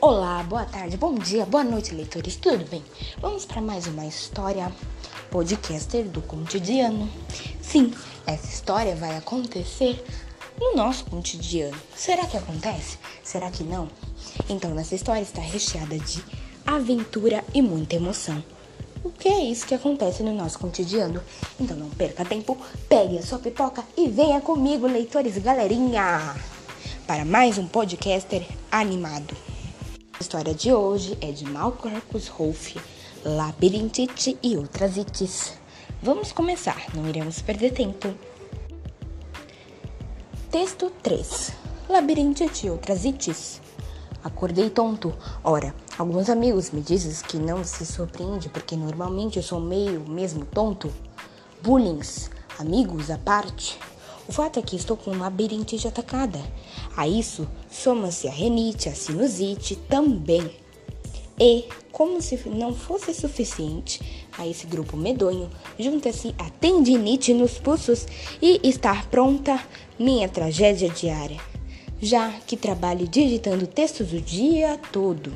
Olá, boa tarde, bom dia, boa noite, leitores, tudo bem? Vamos para mais uma história podcaster do cotidiano. Sim, essa história vai acontecer no nosso cotidiano. Será que acontece? Será que não? Então, nessa história está recheada de aventura e muita emoção. O que é isso que acontece no nosso cotidiano? Então não perca tempo, pegue a sua pipoca e venha comigo, leitores galerinha, para mais um podcaster animado. A história de hoje é de Malcolmus Rolf, Labirintite e outras ites. Vamos começar, não iremos perder tempo. Texto 3 Labirintite e outras ites. Acordei tonto. Ora, alguns amigos me dizem que não se surpreende porque normalmente eu sou meio mesmo tonto. Bullying, amigos à parte. O fato é que estou com um labirintite atacada. A isso soma-se a renite, a sinusite também. E, como se não fosse suficiente a esse grupo medonho, junta-se a tendinite nos pulsos e estar pronta minha tragédia diária, já que trabalho digitando textos o dia todo.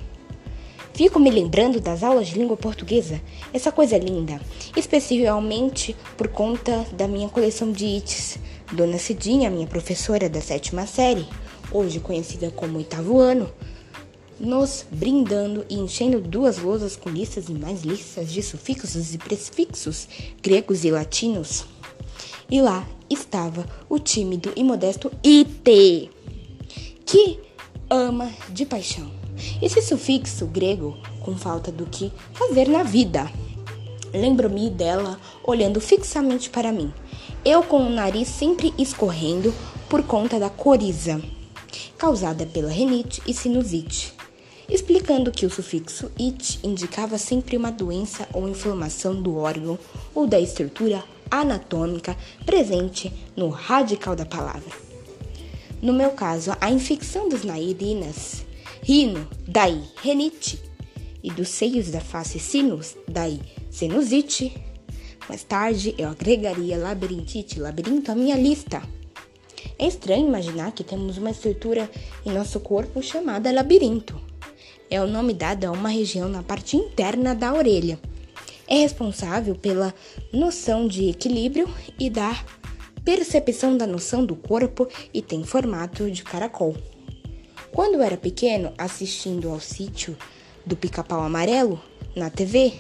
Fico me lembrando das aulas de língua portuguesa, essa coisa linda, especialmente por conta da minha coleção de ites Dona Cidinha, minha professora da sétima série, hoje conhecida como oitavo ano, nos brindando e enchendo duas lousas com listas e mais listas de sufixos e prefixos gregos e latinos. E lá estava o tímido e modesto IT, que ama de paixão. Esse sufixo grego com falta do que fazer na vida. Lembro-me dela olhando fixamente para mim eu com o nariz sempre escorrendo por conta da coriza, causada pela renite e sinusite, explicando que o sufixo it indicava sempre uma doença ou inflamação do órgão ou da estrutura anatômica presente no radical da palavra. No meu caso, a infecção das narinas, rino, daí renite, e dos seios da face sinus, daí sinusite, mais tarde, eu agregaria labirintite, labirinto à minha lista. É estranho imaginar que temos uma estrutura em nosso corpo chamada labirinto. É o nome dado a uma região na parte interna da orelha. É responsável pela noção de equilíbrio e da percepção da noção do corpo e tem formato de caracol. Quando eu era pequeno, assistindo ao sítio do pica-pau amarelo na TV,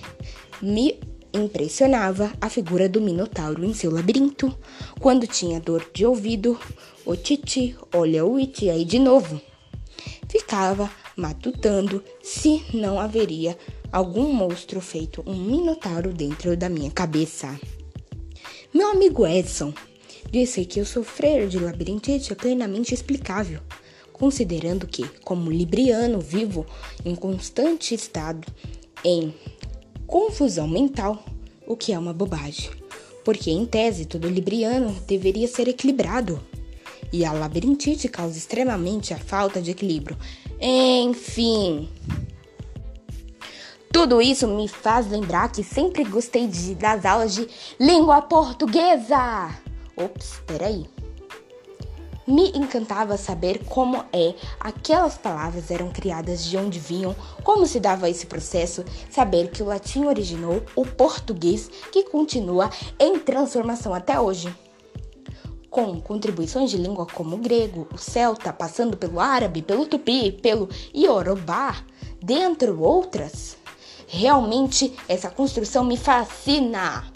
me Impressionava a figura do Minotauro em seu labirinto. Quando tinha dor de ouvido, o Titi, olha o Iti aí de novo. Ficava matutando se não haveria algum monstro feito um Minotauro dentro da minha cabeça. Meu amigo Edson disse que o sofrer de labirintite é plenamente explicável, considerando que, como libriano vivo em constante estado em confusão mental, o que é uma bobagem, porque em tese todo libriano deveria ser equilibrado. E a labirintite causa extremamente a falta de equilíbrio. Enfim. Tudo isso me faz lembrar que sempre gostei de, das aulas de língua portuguesa. Ops, peraí. Me encantava saber como é aquelas palavras eram criadas, de onde vinham, como se dava esse processo, saber que o latim originou o português que continua em transformação até hoje. Com contribuições de língua como o grego, o celta, passando pelo árabe, pelo tupi, pelo iorubá, dentre outras. Realmente essa construção me fascina.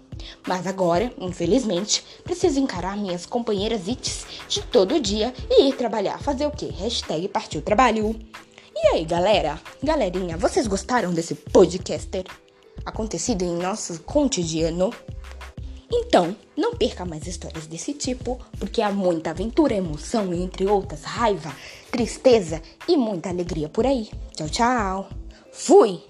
Mas agora, infelizmente, preciso encarar minhas companheiras ites de todo dia e ir trabalhar. Fazer o quê? Hashtag partiu trabalho. E aí, galera? Galerinha, vocês gostaram desse podcaster acontecido em nosso cotidiano? Então, não perca mais histórias desse tipo, porque há muita aventura, emoção e, entre outras, raiva, tristeza e muita alegria por aí. Tchau, tchau. Fui!